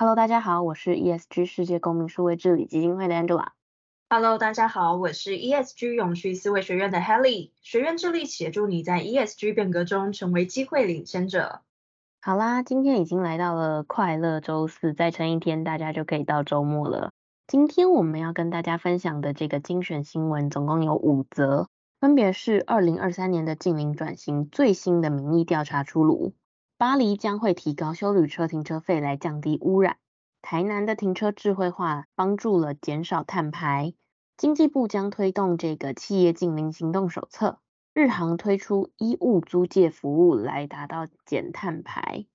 Hello，大家好，我是 ESG 世界公民数位治理基金会的 Angela。Hello，大家好，我是 ESG 永续思维学院的 Helly。学院致力协助你在 ESG 变革中成为机会领先者。好啦，今天已经来到了快乐周四，再撑一天，大家就可以到周末了。今天我们要跟大家分享的这个精选新闻，总共有五则，分别是二零二三年的净零转型最新的民意调查出炉。巴黎将会提高修旅车停车费来降低污染。台南的停车智慧化帮助了减少碳排。经济部将推动这个企业净零行动手册。日航推出衣物租借服务来达到减碳排。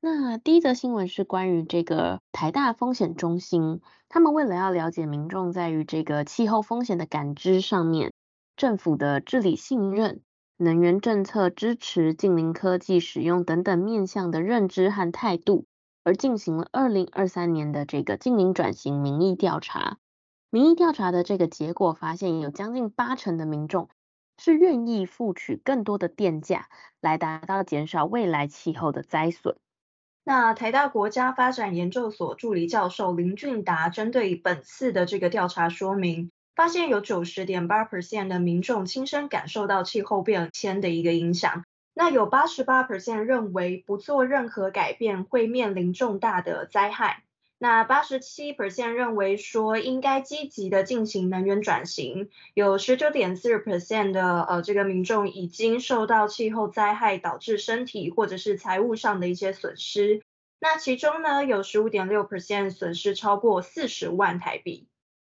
那第一则新闻是关于这个台大风险中心，他们为了要了解民众在于这个气候风险的感知上面，政府的治理信任。能源政策支持近零科技使用等等面向的认知和态度，而进行了二零二三年的这个近零转型民意调查。民意调查的这个结果发现，有将近八成的民众是愿意付取更多的电价，来达到减少未来气候的灾损。那台大国家发展研究所助理教授林俊达针对本次的这个调查说明。发现有九十点八 percent 的民众亲身感受到气候变迁的一个影响，那有八十八 percent 认为不做任何改变会面临重大的灾害，那八十七 percent 认为说应该积极的进行能源转型，有十九点四 percent 的呃这个民众已经受到气候灾害导致身体或者是财务上的一些损失，那其中呢有十五点六 percent 损失超过四十万台币。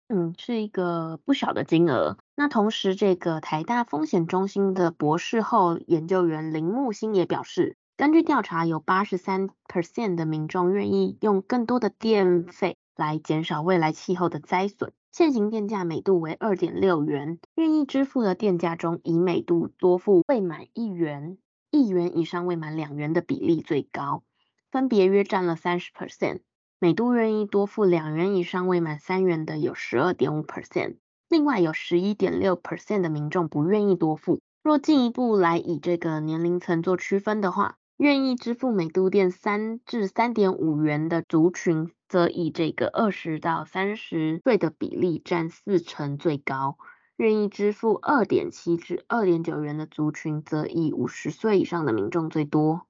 嗯，是一个不小的金额。那同时，这个台大风险中心的博士后研究员林木星也表示，根据调查，有八十三 percent 的民众愿意用更多的电费来减少未来气候的灾损。现行电价每度为二点六元，愿意支付的电价中，以每度多付未满一元、一元以上未满两元的比例最高，分别约占了三十 percent。每度愿意多付两元以上未满三元的有十二点五 percent，另外有十一点六 percent 的民众不愿意多付。若进一步来以这个年龄层做区分的话，愿意支付每度电三至三点五元的族群，则以这个二十到三十岁的比例占四成最高；愿意支付二点七至二点九元的族群，则以五十岁以上的民众最多。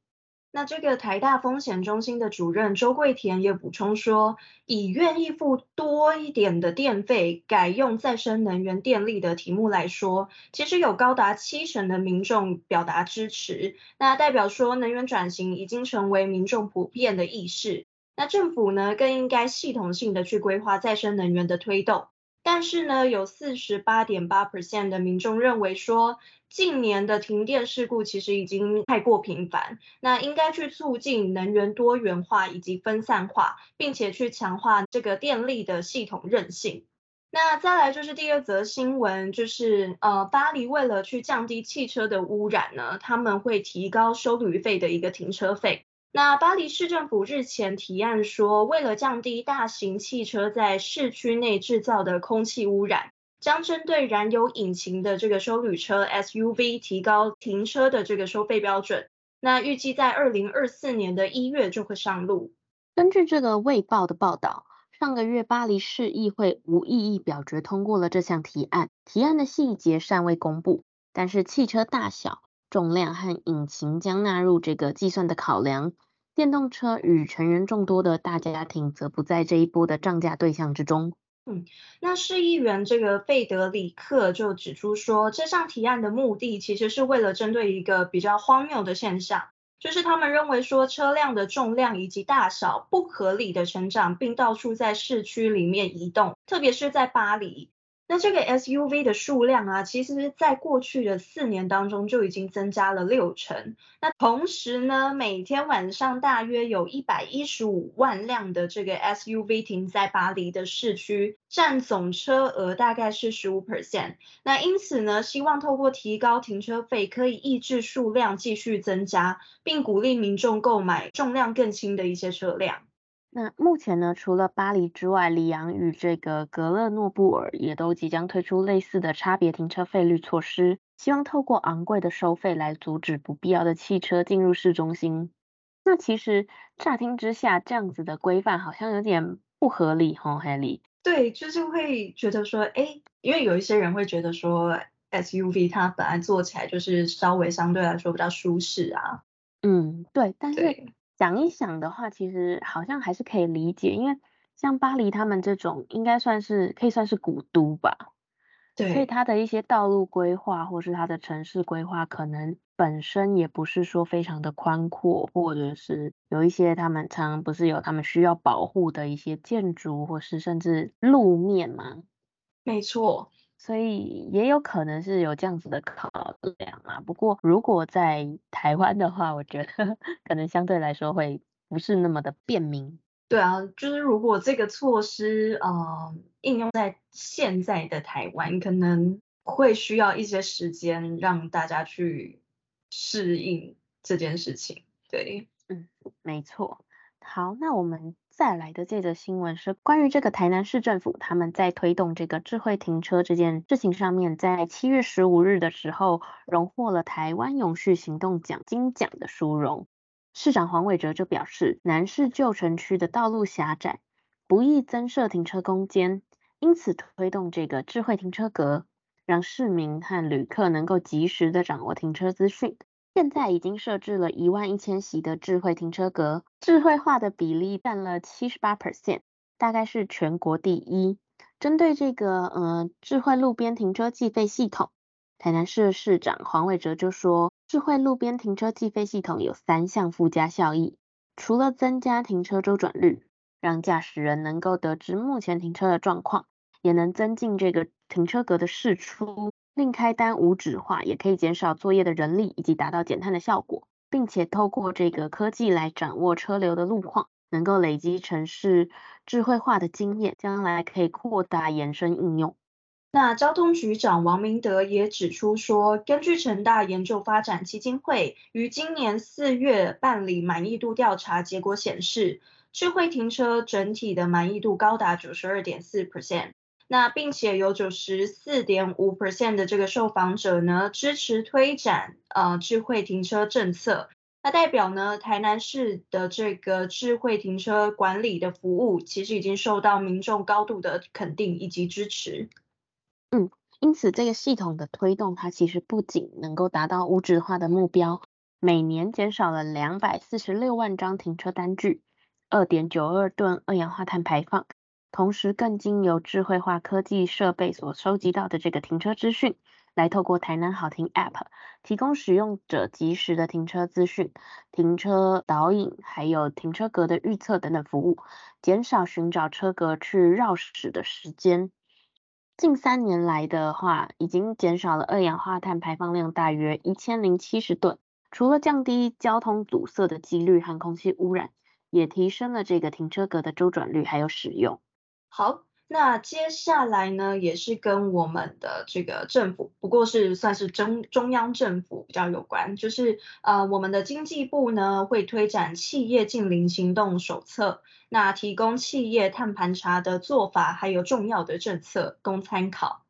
那这个台大风险中心的主任周桂田也补充说，以愿意付多一点的电费改用再生能源电力的题目来说，其实有高达七成的民众表达支持。那代表说能源转型已经成为民众普遍的意识。那政府呢，更应该系统性的去规划再生能源的推动。但是呢，有四十八点八 percent 的民众认为说，近年的停电事故其实已经太过频繁，那应该去促进能源多元化以及分散化，并且去强化这个电力的系统韧性。那再来就是第二则新闻，就是呃，巴黎为了去降低汽车的污染呢，他们会提高收旅费的一个停车费。那巴黎市政府日前提案说，为了降低大型汽车在市区内制造的空气污染，将针对燃油引擎的这个收旅车 SUV 提高停车的这个收费标准。那预计在二零二四年的一月就会上路。根据这个卫报的报道，上个月巴黎市议会无异议表决通过了这项提案，提案的细节尚未公布，但是汽车大小、重量和引擎将纳入这个计算的考量。电动车与成员众多的大家庭则不在这一波的涨价对象之中。嗯，那市议员这个费德里克就指出说，这项提案的目的其实是为了针对一个比较荒谬的现象，就是他们认为说车辆的重量以及大小不合理的成长，并到处在市区里面移动，特别是在巴黎。那这个 SUV 的数量啊，其实在过去的四年当中就已经增加了六成。那同时呢，每天晚上大约有一百一十五万辆的这个 SUV 停在巴黎的市区，占总车额大概是十五 percent。那因此呢，希望透过提高停车费，可以抑制数量继续增加，并鼓励民众购买重量更轻的一些车辆。那目前呢，除了巴黎之外，里昂与这个格勒诺布尔也都即将推出类似的差别停车费率措施，希望透过昂贵的收费来阻止不必要的汽车进入市中心。那其实乍听之下，这样子的规范好像有点不合理，吼，Helly。对，就是会觉得说，哎，因为有一些人会觉得说，SUV 它本来坐起来就是稍微相对来说比较舒适啊。嗯，对，但是。想一想的话，其实好像还是可以理解，因为像巴黎他们这种，应该算是可以算是古都吧，对，所以它的一些道路规划或是它的城市规划，可能本身也不是说非常的宽阔，或者是有一些他们常常不是有他们需要保护的一些建筑，或是甚至路面吗。没错。所以也有可能是有这样子的考量啊。不过如果在台湾的话，我觉得 可能相对来说会不是那么的便民。对啊，就是如果这个措施呃应用在现在的台湾，可能会需要一些时间让大家去适应这件事情。对，嗯，没错。好，那我们。再来的这则新闻是关于这个台南市政府他们在推动这个智慧停车这件事情上面，在七月十五日的时候，荣获了台湾永续行动奖金奖的殊荣。市长黄伟哲就表示，南市旧城区的道路狭窄，不易增设停车空间，因此推动这个智慧停车格，让市民和旅客能够及时的掌握停车资讯。现在已经设置了一万一千席的智慧停车格，智慧化的比例占了七十八 percent，大概是全国第一。针对这个呃智慧路边停车计费系统，台南市市长黄伟哲就说，智慧路边停车计费系统有三项附加效益，除了增加停车周转率，让驾驶人能够得知目前停车的状况，也能增进这个停车格的释出。另开单无纸化，也可以减少作业的人力，以及达到减碳的效果，并且透过这个科技来掌握车流的路况，能够累积城市智慧化的经验，将来可以扩大延伸应用。那交通局长王明德也指出说，根据成大研究发展基金会于今年四月办理满意度调查结果显示，智慧停车整体的满意度高达九十二点四 percent。那并且有九十四点五 percent 的这个受访者呢，支持推展呃智慧停车政策，那代表呢台南市的这个智慧停车管理的服务，其实已经受到民众高度的肯定以及支持。嗯，因此这个系统的推动，它其实不仅能够达到无纸化的目标，每年减少了两百四十六万张停车单据，二点九二吨二氧化碳排放。同时，更经由智慧化科技设备所收集到的这个停车资讯，来透过台南好停 App 提供使用者即时的停车资讯、停车导引，还有停车格的预测等等服务，减少寻找车格去绕驶的时间。近三年来的话，已经减少了二氧化碳排放量大约一千零七十吨。除了降低交通堵塞的几率和空气污染，也提升了这个停车格的周转率还有使用。好，那接下来呢，也是跟我们的这个政府，不过是算是中中央政府比较有关，就是呃，我们的经济部呢会推展企业净零行动手册，那提供企业碳盘查的做法，还有重要的政策供参考。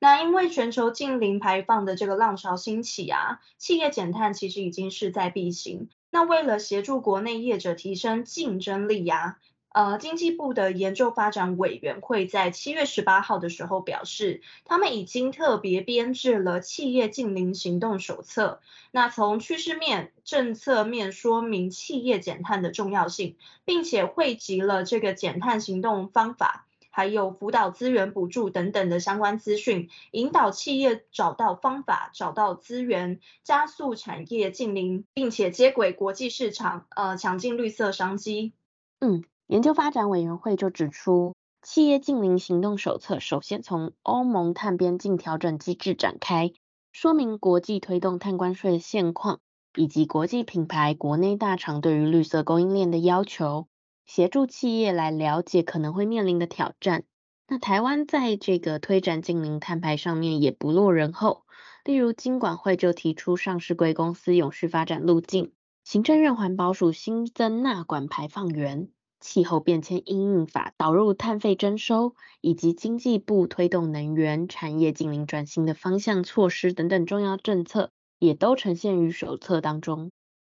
那因为全球净零排放的这个浪潮兴起啊，企业减碳其实已经势在必行。那为了协助国内业者提升竞争力呀、啊。呃，经济部的研究发展委员会在七月十八号的时候表示，他们已经特别编制了企业净零行动手册。那从趋势面、政策面说明企业减碳的重要性，并且汇集了这个减碳行动方法，还有辅导资源补助等等的相关资讯，引导企业找到方法、找到资源，加速产业净零，并且接轨国际市场，呃，抢进绿色商机。嗯。研究发展委员会就指出，企业净零行动手册首先从欧盟碳边境调整机制展开，说明国际推动碳关税的现况，以及国际品牌、国内大厂对于绿色供应链的要求，协助企业来了解可能会面临的挑战。那台湾在这个推展净零碳排上面也不落人后，例如金管会就提出上市贵公司永续发展路径，行政院环保署新增纳管排放源，气候变迁应应法导入碳费征收，以及经济部推动能源产业净零转型的方向措施等等重要政策，也都呈现于手册当中。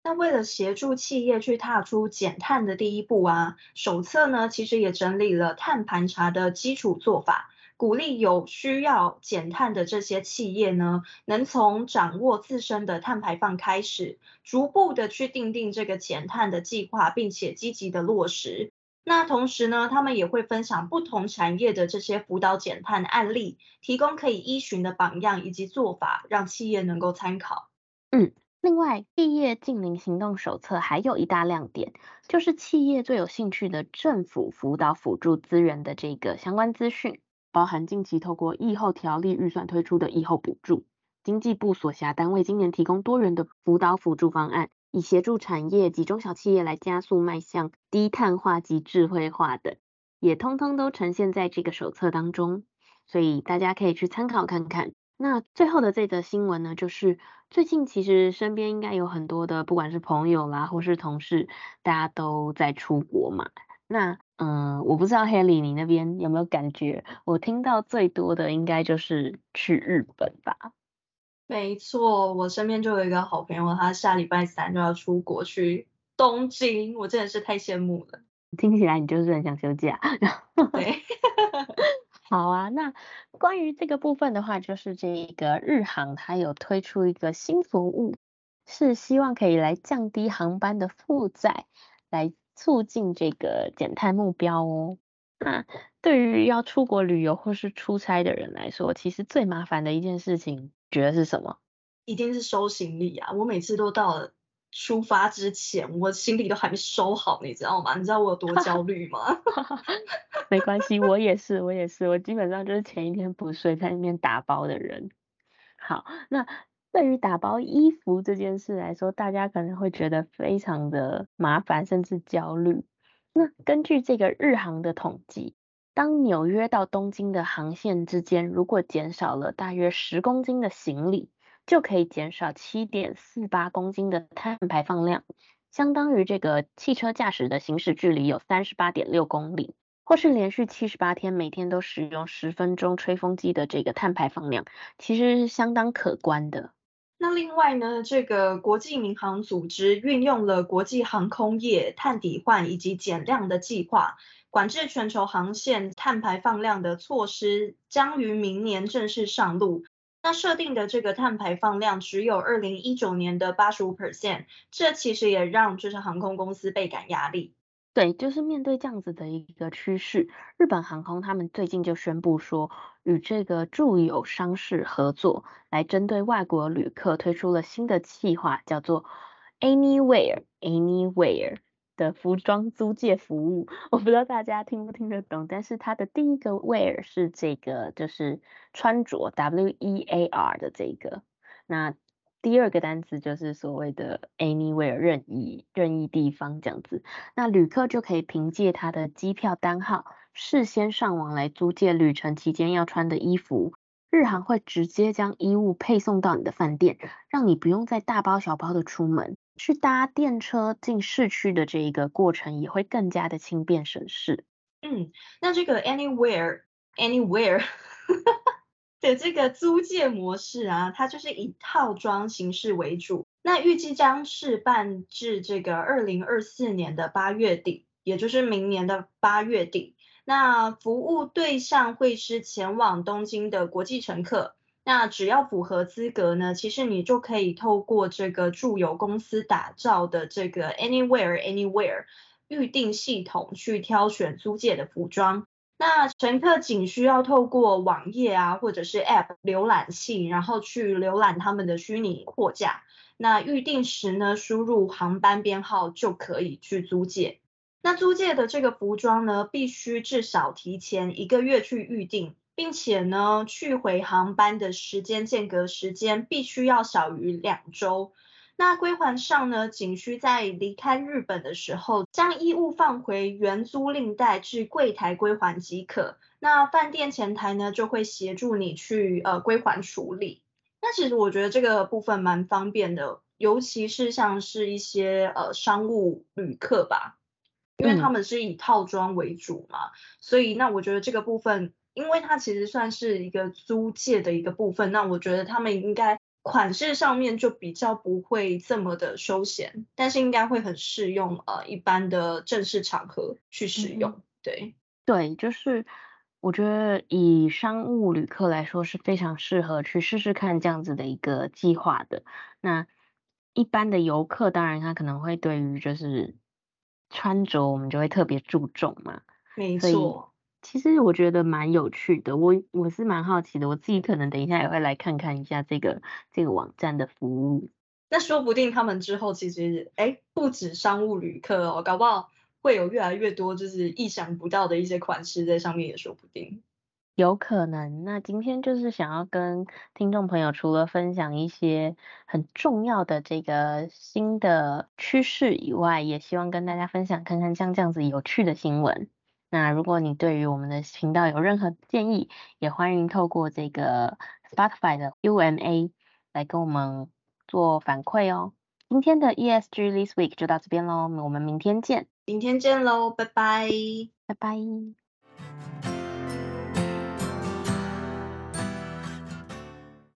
那为了协助企业去踏出减碳的第一步啊，手册呢其实也整理了碳盘查的基础做法，鼓励有需要减碳的这些企业呢，能从掌握自身的碳排放开始，逐步的去定定这个减碳的计划，并且积极的落实。那同时呢，他们也会分享不同产业的这些辅导减碳案例，提供可以依循的榜样以及做法，让企业能够参考。嗯。另外，毕业净零行动手册还有一大亮点，就是企业最有兴趣的政府辅导辅助资源的这个相关资讯，包含近期透过疫后条例预算推出的疫后补助，经济部所辖单位今年提供多元的辅导辅助方案，以协助产业及中小企业来加速迈向低碳化及智慧化等，也通通都呈现在这个手册当中，所以大家可以去参考看看。那最后的这则新闻呢，就是最近其实身边应该有很多的，不管是朋友啦，或是同事，大家都在出国嘛。那嗯，我不知道 Haley 你那边有没有感觉？我听到最多的应该就是去日本吧。没错，我身边就有一个好朋友，他下礼拜三就要出国去东京，我真的是太羡慕了。听起来你就是很想休假。对。好啊，那关于这个部分的话，就是这个日航它有推出一个新服务，是希望可以来降低航班的负载，来促进这个减碳目标哦。那对于要出国旅游或是出差的人来说，其实最麻烦的一件事情，觉得是什么？一定是收行李啊！我每次都到了。出发之前，我行李都还没收好，你知道吗？你知道我有多焦 虑吗？没关系，我也是，我也是，我基本上就是前一天不睡，在那边打包的人。好，那对于打包衣服这件事来说，大家可能会觉得非常的麻烦，甚至焦虑。那根据这个日航的统计，当纽约到东京的航线之间，如果减少了大约十公斤的行李，就可以减少七点四八公斤的碳排放量，相当于这个汽车驾驶的行驶距离有三十八点六公里，或是连续七十八天每天都使用十分钟吹风机的这个碳排放量，其实是相当可观的。那另外呢，这个国际民航组织运用了国际航空业碳抵换以及减量的计划，管制全球航线碳排放量的措施将于明年正式上路。那设定的这个碳排放量只有二零一九年的八十五 percent，这其实也让就是航空公司倍感压力。对，就是面对这样子的一个趋势，日本航空他们最近就宣布说，与这个住友商事合作，来针对外国旅客推出了新的计划，叫做 Anywhere Anywhere。的服装租借服务，我不知道大家听不听得懂，但是它的第一个 wear 是这个，就是穿着 W E A R 的这个，那第二个单词就是所谓的 anywhere 任意任意地方这样子，那旅客就可以凭借他的机票单号，事先上网来租借旅程期间要穿的衣服，日航会直接将衣物配送到你的饭店，让你不用再大包小包的出门。去搭电车进市区的这一个过程也会更加的轻便省事。嗯，那这个 anywhere anywhere 的这个租借模式啊，它就是以套装形式为主。那预计将试办至这个二零二四年的八月底，也就是明年的八月底。那服务对象会是前往东京的国际乘客。那只要符合资格呢，其实你就可以透过这个住友公司打造的这个 Anywhere Anywhere 预定系统去挑选租借的服装。那乘客仅需要透过网页啊，或者是 App 浏览器，然后去浏览他们的虚拟货架。那预订时呢，输入航班编号就可以去租借。那租借的这个服装呢，必须至少提前一个月去预定，并且呢，去回航班的时间间隔时间必须要小于两周。那归还上呢，仅需在离开日本的时候，将衣物放回原租赁袋至柜台归还即可。那饭店前台呢，就会协助你去呃归还处理。那其实我觉得这个部分蛮方便的，尤其是像是一些呃商务旅客吧。因为他们是以套装为主嘛，嗯、所以那我觉得这个部分，因为它其实算是一个租借的一个部分，那我觉得他们应该款式上面就比较不会这么的休闲，但是应该会很适用呃一般的正式场合去使用。嗯、对对，就是我觉得以商务旅客来说是非常适合去试试看这样子的一个计划的。那一般的游客当然他可能会对于就是。穿着我们就会特别注重嘛，没错。其实我觉得蛮有趣的，我我是蛮好奇的，我自己可能等一下也会来看看一下这个这个网站的服务。那说不定他们之后其实，哎，不止商务旅客哦，搞不好会有越来越多就是意想不到的一些款式在上面也说不定。有可能，那今天就是想要跟听众朋友，除了分享一些很重要的这个新的趋势以外，也希望跟大家分享看看像这样子有趣的新闻。那如果你对于我们的频道有任何建议，也欢迎透过这个 Spotify 的 UMA 来跟我们做反馈哦。今天的 ESG This Week 就到这边喽，我们明天见。明天见喽，拜拜，拜拜。